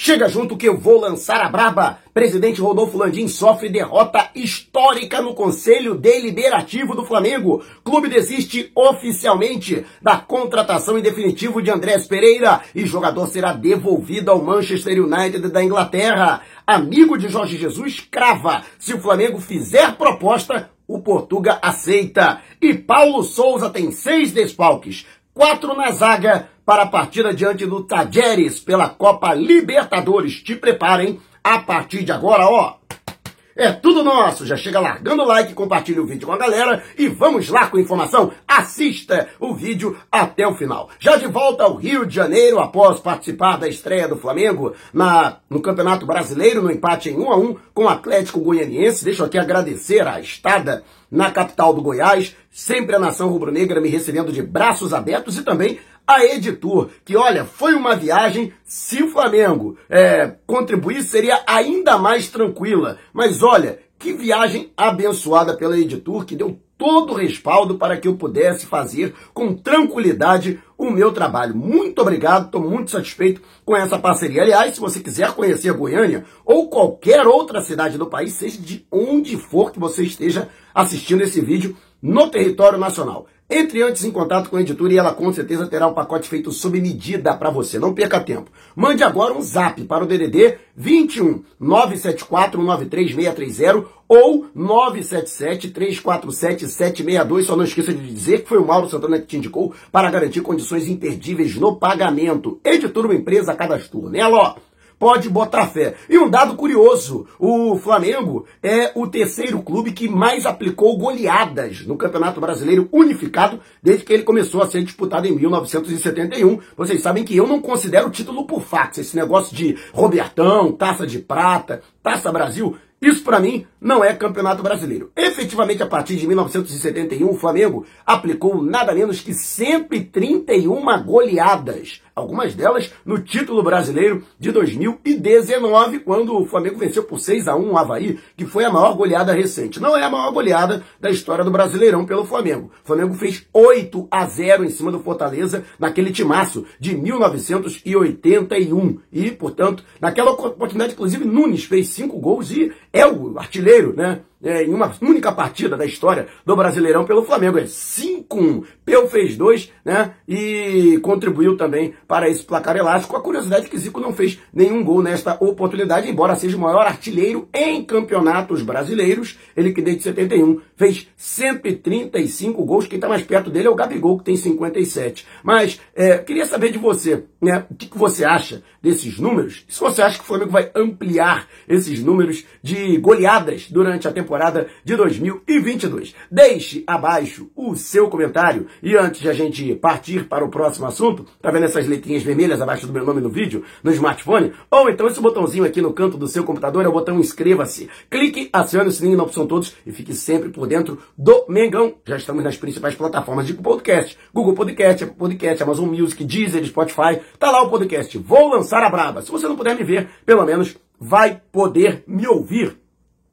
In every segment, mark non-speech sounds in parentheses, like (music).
Chega junto que eu vou lançar a braba. Presidente Rodolfo Landim sofre derrota histórica no Conselho Deliberativo do Flamengo. Clube desiste oficialmente da contratação em definitivo de Andrés Pereira e jogador será devolvido ao Manchester United da Inglaterra. Amigo de Jorge Jesus crava: se o Flamengo fizer proposta, o Portuga aceita. E Paulo Souza tem seis desfalques, quatro na zaga para a partida diante do Tajeres pela Copa Libertadores. Te preparem a partir de agora, ó. É tudo nosso. Já chega largando o like, compartilha o vídeo com a galera e vamos lá com informação. Assista o vídeo até o final. Já de volta ao Rio de Janeiro, após participar da estreia do Flamengo na, no Campeonato Brasileiro, no empate em 1 a 1 com o Atlético Goianiense. Deixa eu aqui agradecer a estada na capital do Goiás, sempre a nação rubro-negra me recebendo de braços abertos e também a Editor, que olha, foi uma viagem, se o Flamengo é, contribuir, seria ainda mais tranquila. Mas olha, que viagem abençoada pela Editor, que deu todo o respaldo para que eu pudesse fazer com tranquilidade o meu trabalho. Muito obrigado, estou muito satisfeito com essa parceria. Aliás, se você quiser conhecer Goiânia ou qualquer outra cidade do país, seja de onde for que você esteja assistindo esse vídeo no território nacional, entre antes em contato com a editora e ela com certeza terá um pacote feito sob medida para você. Não perca tempo. Mande agora um zap para o DDD 21 974 93630 ou 977 347 762. Só não esqueça de dizer que foi o Mauro Santana que te indicou para garantir condições imperdíveis no pagamento. Editora uma empresa cadastro nela, ó pode botar fé. E um dado curioso: o Flamengo é o terceiro clube que mais aplicou goleadas no Campeonato Brasileiro Unificado desde que ele começou a ser disputado em 1971. Vocês sabem que eu não considero o título por fax, esse negócio de Robertão, Taça de Prata, Taça Brasil. Isso para mim não é campeonato brasileiro. Efetivamente, a partir de 1971, o Flamengo aplicou nada menos que 131 goleadas algumas delas no título brasileiro de 2019, quando o Flamengo venceu por 6 a 1 o Havaí, que foi a maior goleada recente. Não é a maior goleada da história do Brasileirão pelo Flamengo. O Flamengo fez 8 a 0 em cima do Fortaleza naquele timaço de 1981. E, portanto, naquela oportunidade, inclusive, Nunes fez 5 gols e é o artilheiro, né? É, em uma única partida da história do Brasileirão pelo Flamengo. É 5-1. Peu fez dois, né? E contribuiu também para esse placar elástico. A curiosidade é que Zico não fez nenhum gol nesta oportunidade, embora seja o maior artilheiro em campeonatos brasileiros. Ele que desde 71 fez 135 gols. Quem está mais perto dele é o Gabigol, que tem 57. Mas é, queria saber de você, né? O que, que você acha desses números? Se você acha que o Flamengo vai ampliar esses números de goleadas durante a temporada de 2022. Deixe abaixo o seu comentário e antes de a gente partir para o próximo assunto, tá vendo essas letrinhas vermelhas abaixo do meu nome no vídeo, no smartphone? Ou então esse botãozinho aqui no canto do seu computador é o botão inscreva-se. Clique, acione o sininho na opção todos e fique sempre por dentro do Mengão. Já estamos nas principais plataformas de podcast. Google Podcast, Apple Podcast, Amazon Music, Deezer, Spotify. Tá lá o podcast. Vou lançar a braba. Se você não puder me ver, pelo menos vai poder me ouvir.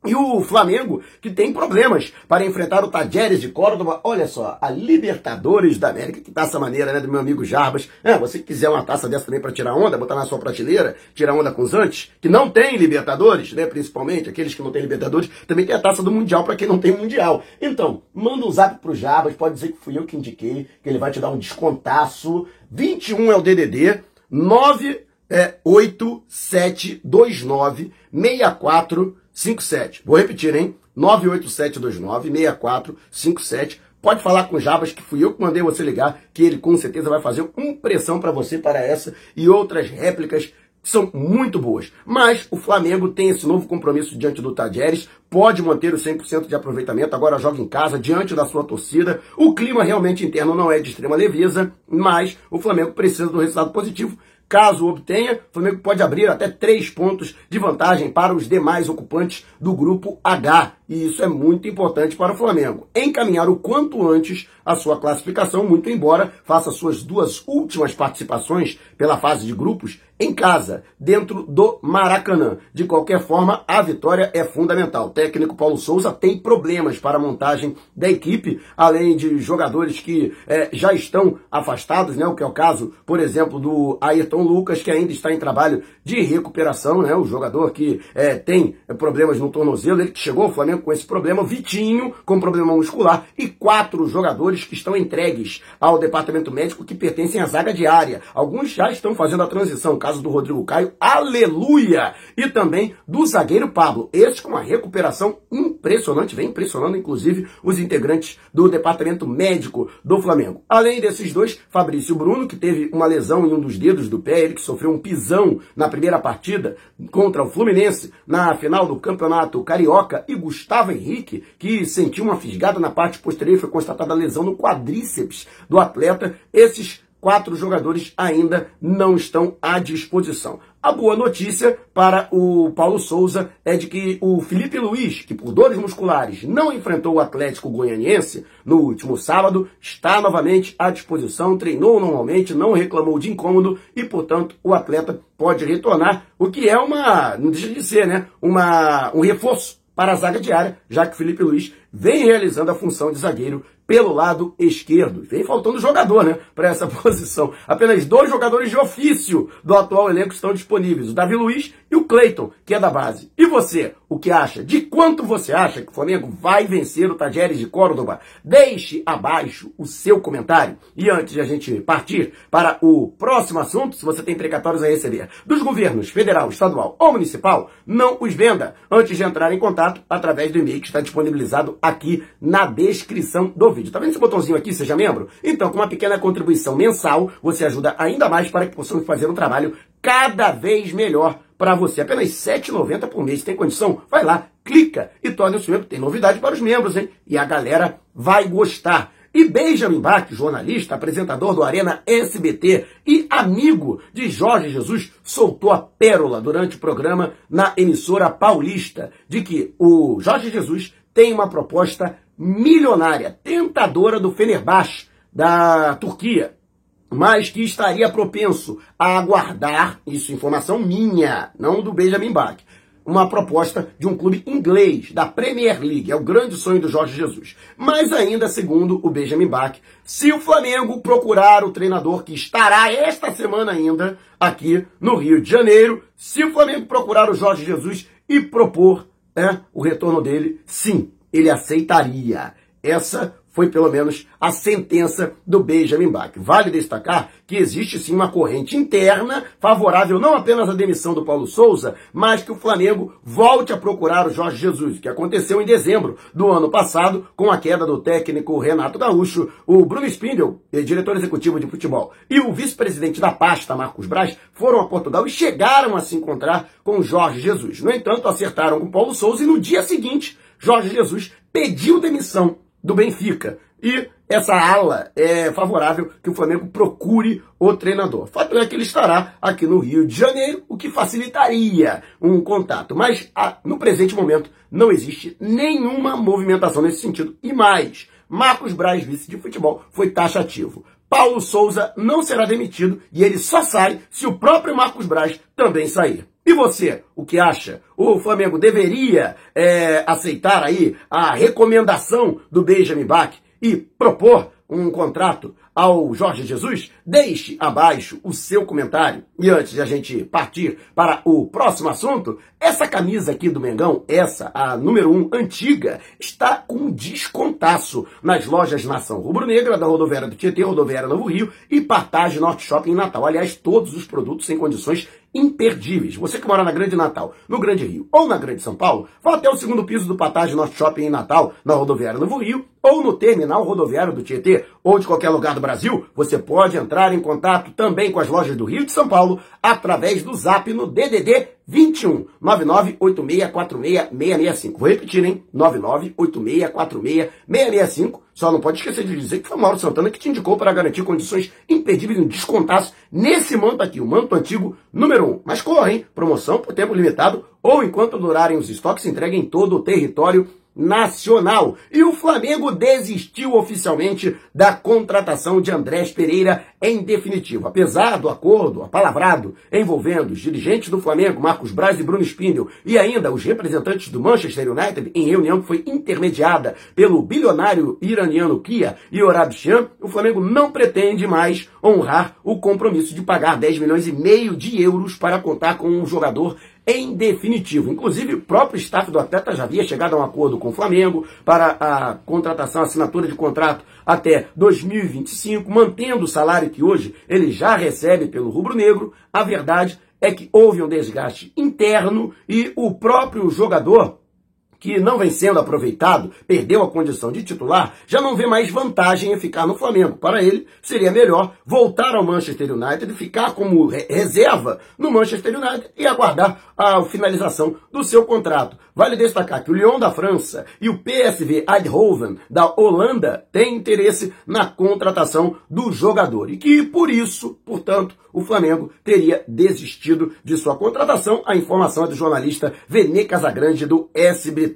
E o Flamengo, que tem problemas para enfrentar o Tajeres de Córdoba. Olha só, a Libertadores da América. Que taça maneira, né, do meu amigo Jarbas. É, você que quiser uma taça dessa também para tirar onda, botar na sua prateleira, tirar onda com os antes, que não tem Libertadores, né, principalmente, aqueles que não têm Libertadores, também tem a taça do Mundial para quem não tem Mundial. Então, manda um zap pro Jarbas, pode dizer que fui eu que indiquei, que ele vai te dar um descontaço. 21 é o DDD, 9 é 8729 64 57. Vou repetir, hein? 98729-6457. Pode falar com o Jabas, que fui eu que mandei você ligar, que ele com certeza vai fazer uma pressão para você para essa e outras réplicas que são muito boas. Mas o Flamengo tem esse novo compromisso diante do Tajeres, pode manter o 100% de aproveitamento, agora joga em casa, diante da sua torcida. O clima realmente interno não é de extrema leveza, mas o Flamengo precisa do resultado positivo Caso obtenha, o Flamengo pode abrir até três pontos de vantagem para os demais ocupantes do grupo H. E isso é muito importante para o Flamengo. Encaminhar o quanto antes a sua classificação, muito embora faça suas duas últimas participações pela fase de grupos em casa, dentro do Maracanã. De qualquer forma, a vitória é fundamental. O técnico Paulo Souza tem problemas para a montagem da equipe, além de jogadores que é, já estão afastados, né? O que é o caso, por exemplo, do Ayrton Lucas, que ainda está em trabalho de recuperação, né? O jogador que é, tem problemas no tornozelo, ele que chegou ao Flamengo com esse problema, Vitinho com problema muscular e quatro jogadores que estão entregues ao departamento médico que pertencem à zaga diária. Alguns já estão fazendo a transição caso do Rodrigo Caio, aleluia! E também do zagueiro Pablo. Esse com uma recuperação impressionante, vem impressionando inclusive os integrantes do departamento médico do Flamengo. Além desses dois, Fabrício Bruno, que teve uma lesão em um dos dedos do pé, ele que sofreu um pisão na primeira partida contra o Fluminense na final do Campeonato Carioca, e Gustavo Henrique, que sentiu uma fisgada na parte posterior e foi constatada lesão no quadríceps do atleta. Esses quatro jogadores ainda não estão à disposição. A boa notícia para o Paulo Souza é de que o Felipe Luiz, que por dores musculares não enfrentou o Atlético Goianiense no último sábado, está novamente à disposição, treinou normalmente, não reclamou de incômodo e, portanto, o atleta pode retornar, o que é uma, não deixa de ser, né, uma, um reforço para a zaga diária, já que o Felipe Luiz vem realizando a função de zagueiro pelo lado esquerdo. Vem faltando jogador, né, (laughs) para essa posição. Apenas dois jogadores de ofício do atual elenco estão disponíveis, o Davi Luiz e o Cleiton, que é da base. E você, o que acha? De quanto você acha que o Flamengo vai vencer o Tajeres de Córdoba? Deixe abaixo o seu comentário. E antes de a gente partir para o próximo assunto, se você tem precatórios a receber dos governos federal, estadual ou municipal, não os venda antes de entrar em contato através do e-mail que está disponibilizado aqui na descrição do vídeo. Tá vendo esse botãozinho aqui, seja membro? Então, com uma pequena contribuição mensal, você ajuda ainda mais para que possamos fazer um trabalho cada vez melhor para você. Apenas R$ 7,90 por mês. Tem condição? Vai lá, clica e torne-se membro. Tem novidade para os membros, hein? E a galera vai gostar. E Benjamin Bach, jornalista, apresentador do Arena SBT e amigo de Jorge Jesus, soltou a pérola durante o programa na emissora paulista de que o Jorge Jesus tem uma proposta milionária, tentadora do Fenerbahçe, da Turquia, mas que estaria propenso a aguardar, isso informação minha, não do Benjamin Bach, uma proposta de um clube inglês, da Premier League. É o grande sonho do Jorge Jesus. Mas ainda, segundo o Benjamin Bach, se o Flamengo procurar o treinador que estará esta semana ainda aqui no Rio de Janeiro, se o Flamengo procurar o Jorge Jesus e propor é, o retorno dele, sim, ele aceitaria. Essa foi pelo menos a sentença do Benjamin Bach. Vale destacar que existe sim uma corrente interna favorável não apenas à demissão do Paulo Souza, mas que o Flamengo volte a procurar o Jorge Jesus, que aconteceu em dezembro do ano passado com a queda do técnico Renato Gaúcho, o Bruno Spindel, diretor executivo de futebol, e o vice-presidente da pasta, Marcos Braz, foram a Portugal e chegaram a se encontrar com o Jorge Jesus. No entanto, acertaram com o Paulo Souza e no dia seguinte, Jorge Jesus pediu demissão do Benfica. E essa ala é favorável que o Flamengo procure o treinador. Fato é que ele estará aqui no Rio de Janeiro, o que facilitaria um contato. Mas no presente momento não existe nenhuma movimentação nesse sentido. E mais, Marcos Braz, vice de futebol, foi taxativo. Paulo Souza não será demitido e ele só sai se o próprio Marcos Braz também sair. E você, o que acha? O Flamengo deveria é, aceitar aí a recomendação do Benjamin Bach e propor um contrato ao Jorge Jesus? Deixe abaixo o seu comentário. E antes de a gente partir para o próximo assunto, essa camisa aqui do Mengão, essa, a número 1, um, antiga, está com descontaço nas lojas Nação Rubro-Negra, da Rodoviária do Tietê, Rodoviária Novo Rio e Partage Norte Shopping em Natal. Aliás, todos os produtos em condições imperdíveis. Você que mora na Grande Natal, no Grande Rio ou na Grande São Paulo, vá até o segundo piso do Partage Norte Shopping em Natal, na Rodoviária Novo Rio, ou no terminal rodoviário do Tietê, ou de qualquer lugar do Brasil, você pode entrar em contato também com as lojas do Rio e de São Paulo através do zap no DDD 21 998646665. Vou repetir, hein? 998646665. Só não pode esquecer de dizer que foi o Mauro Santana que te indicou para garantir condições imperdíveis e descontaço nesse manto aqui, o manto antigo número 1. Mas corre, hein? Promoção por tempo limitado ou enquanto durarem os estoques, entregue em todo o território nacional. E o Flamengo desistiu oficialmente da contratação de Andrés Pereira em definitivo. Apesar do acordo apalavrado envolvendo os dirigentes do Flamengo, Marcos Braz e Bruno Spindel, e ainda os representantes do Manchester United, em reunião que foi intermediada pelo bilionário iraniano Kia e Orab Shan, o Flamengo não pretende mais honrar o compromisso de pagar 10 milhões e meio de euros para contar com um jogador em definitivo. Inclusive, o próprio staff do atleta já havia chegado a um acordo com o Flamengo para a contratação, assinatura de contrato até 2025, mantendo o salário que hoje ele já recebe pelo rubro-negro. A verdade é que houve um desgaste interno e o próprio jogador que não vem sendo aproveitado, perdeu a condição de titular, já não vê mais vantagem em ficar no Flamengo. Para ele, seria melhor voltar ao Manchester United, ficar como reserva no Manchester United e aguardar a finalização do seu contrato. Vale destacar que o Lyon da França e o PSV Eindhoven da Holanda têm interesse na contratação do jogador e que, por isso, portanto, o Flamengo teria desistido de sua contratação. A informação é do jornalista Vene Casagrande do SBT.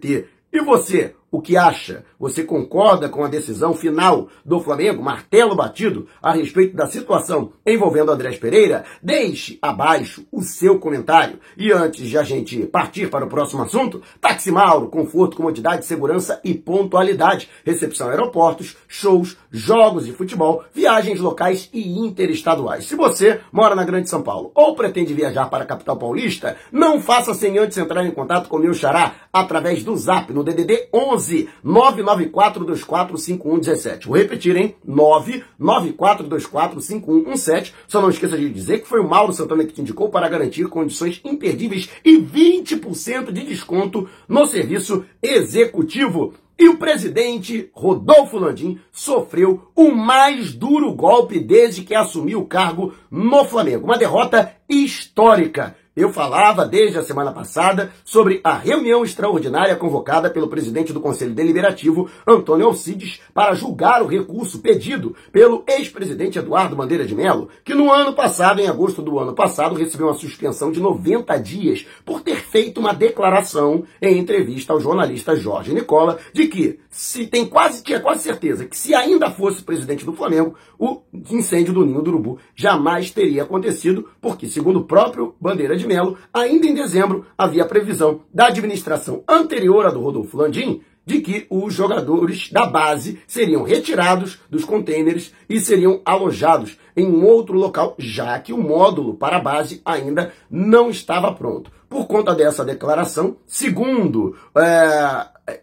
E você, o que acha? Você concorda com a decisão final do Flamengo, martelo batido, a respeito da situação envolvendo Andrés Pereira? Deixe abaixo o seu comentário. E antes de a gente partir para o próximo assunto, Táxi Mauro, conforto, comodidade, segurança e pontualidade. Recepção aeroportos, shows, jogos de futebol, viagens locais e interestaduais. Se você mora na Grande São Paulo ou pretende viajar para a capital paulista, não faça sem antes entrar em contato com o meu xará através do zap no DDD 11 11 994245117. Vou repetir, hein? 994245117. Só não esqueça de dizer que foi o Mauro Santana que te indicou para garantir condições imperdíveis e 20% de desconto no serviço executivo. E o presidente Rodolfo Landim sofreu o mais duro golpe desde que assumiu o cargo no Flamengo. Uma derrota histórica. Eu falava desde a semana passada sobre a reunião extraordinária convocada pelo presidente do Conselho Deliberativo, Antônio Alcides, para julgar o recurso pedido pelo ex-presidente Eduardo Bandeira de Mello, que no ano passado, em agosto do ano passado, recebeu uma suspensão de 90 dias por ter feito uma declaração em entrevista ao jornalista Jorge Nicola de que se tem quase tinha quase certeza que se ainda fosse presidente do Flamengo, o incêndio do Ninho do Urubu jamais teria acontecido, porque segundo o próprio Bandeira de Ainda em dezembro, havia previsão da administração anterior à do Rodolfo Landim de que os jogadores da base seriam retirados dos contêineres e seriam alojados em um outro local, já que o módulo para a base ainda não estava pronto. Por conta dessa declaração, segundo é,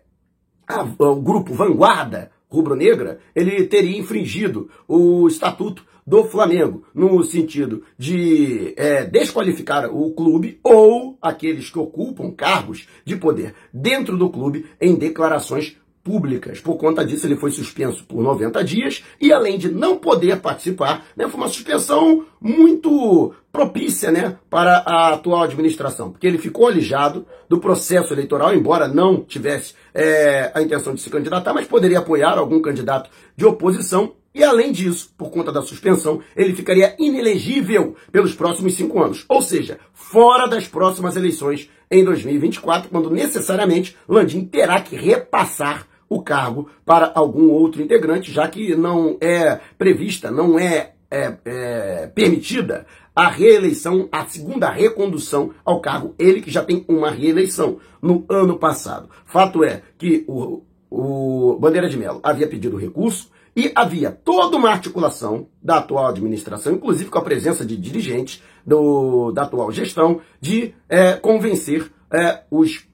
a, o grupo Vanguarda Rubro-Negra, ele teria infringido o estatuto do Flamengo, no sentido de é, desqualificar o clube ou aqueles que ocupam cargos de poder dentro do clube em declarações públicas. Por conta disso, ele foi suspenso por 90 dias e, além de não poder participar, né, foi uma suspensão muito propícia né, para a atual administração, porque ele ficou alijado do processo eleitoral, embora não tivesse é, a intenção de se candidatar, mas poderia apoiar algum candidato de oposição e além disso, por conta da suspensão, ele ficaria inelegível pelos próximos cinco anos, ou seja, fora das próximas eleições em 2024, quando necessariamente Landim terá que repassar o cargo para algum outro integrante, já que não é prevista, não é, é, é permitida a reeleição, a segunda recondução ao cargo, ele que já tem uma reeleição no ano passado. Fato é que o, o Bandeira de Mello havia pedido recurso, e havia toda uma articulação da atual administração, inclusive com a presença de dirigentes do, da atual gestão, de é, convencer é, os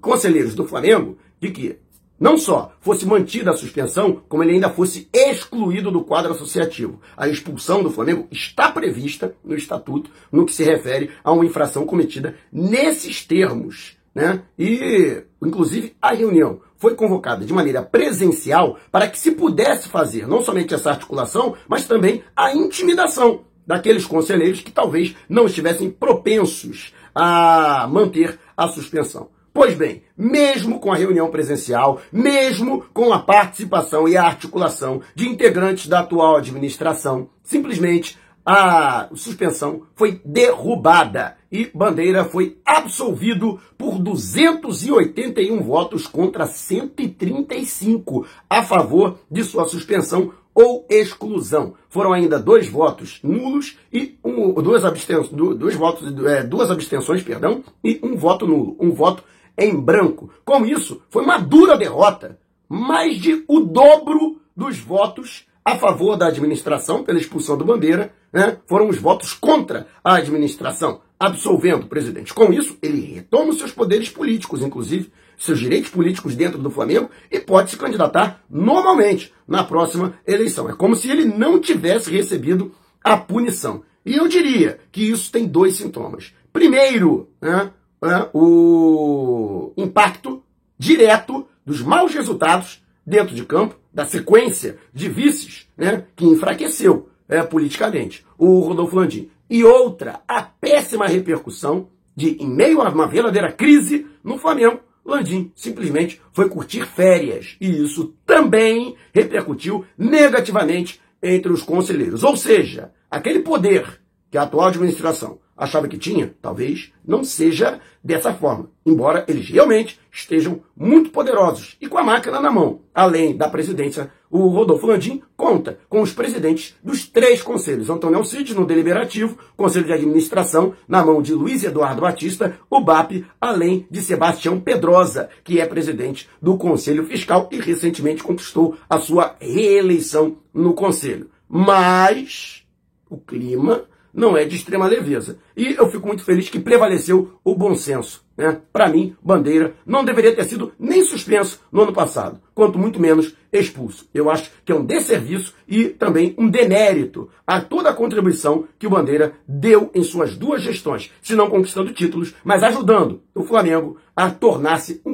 conselheiros do Flamengo de que não só fosse mantida a suspensão, como ele ainda fosse excluído do quadro associativo. A expulsão do Flamengo está prevista no estatuto, no que se refere a uma infração cometida nesses termos. Né? E, inclusive, a reunião foi convocada de maneira presencial para que se pudesse fazer não somente essa articulação, mas também a intimidação daqueles conselheiros que talvez não estivessem propensos a manter a suspensão. Pois bem, mesmo com a reunião presencial, mesmo com a participação e a articulação de integrantes da atual administração, simplesmente a suspensão foi derrubada e Bandeira foi absolvido por 281 votos contra 135 a favor de sua suspensão ou exclusão. Foram ainda dois votos nulos e um, duas, abstenções, dois votos, é, duas abstenções, perdão, e um voto nulo, um voto em branco. Com isso, foi uma dura derrota, mais de o dobro dos votos a favor da administração pela expulsão do Bandeira, né, foram os votos contra a administração, absolvendo o presidente. Com isso, ele retoma os seus poderes políticos, inclusive seus direitos políticos dentro do Flamengo, e pode se candidatar normalmente na próxima eleição. É como se ele não tivesse recebido a punição. E eu diria que isso tem dois sintomas. Primeiro, né, é, o impacto direto dos maus resultados dentro de campo da sequência de vices né, que enfraqueceu é, politicamente o Rodolfo Landim. E outra, a péssima repercussão de, em meio a uma verdadeira crise no Flamengo, Landim simplesmente foi curtir férias. E isso também repercutiu negativamente entre os conselheiros. Ou seja, aquele poder que a atual administração achava que tinha, talvez não seja dessa forma, embora eles realmente estejam muito poderosos e com a máquina na mão. Além da presidência, o Rodolfo Landim conta com os presidentes dos três conselhos. Antônio Alcides no Deliberativo, Conselho de Administração, na mão de Luiz Eduardo Batista, o BAP, além de Sebastião Pedrosa, que é presidente do Conselho Fiscal e recentemente conquistou a sua reeleição no Conselho. Mas o clima não é de extrema leveza. E eu fico muito feliz que prevaleceu o bom senso. Né? Para mim, Bandeira não deveria ter sido nem suspenso no ano passado, quanto muito menos expulso. Eu acho que é um desserviço e também um demérito a toda a contribuição que o Bandeira deu em suas duas gestões, se não conquistando títulos, mas ajudando o Flamengo a tornar-se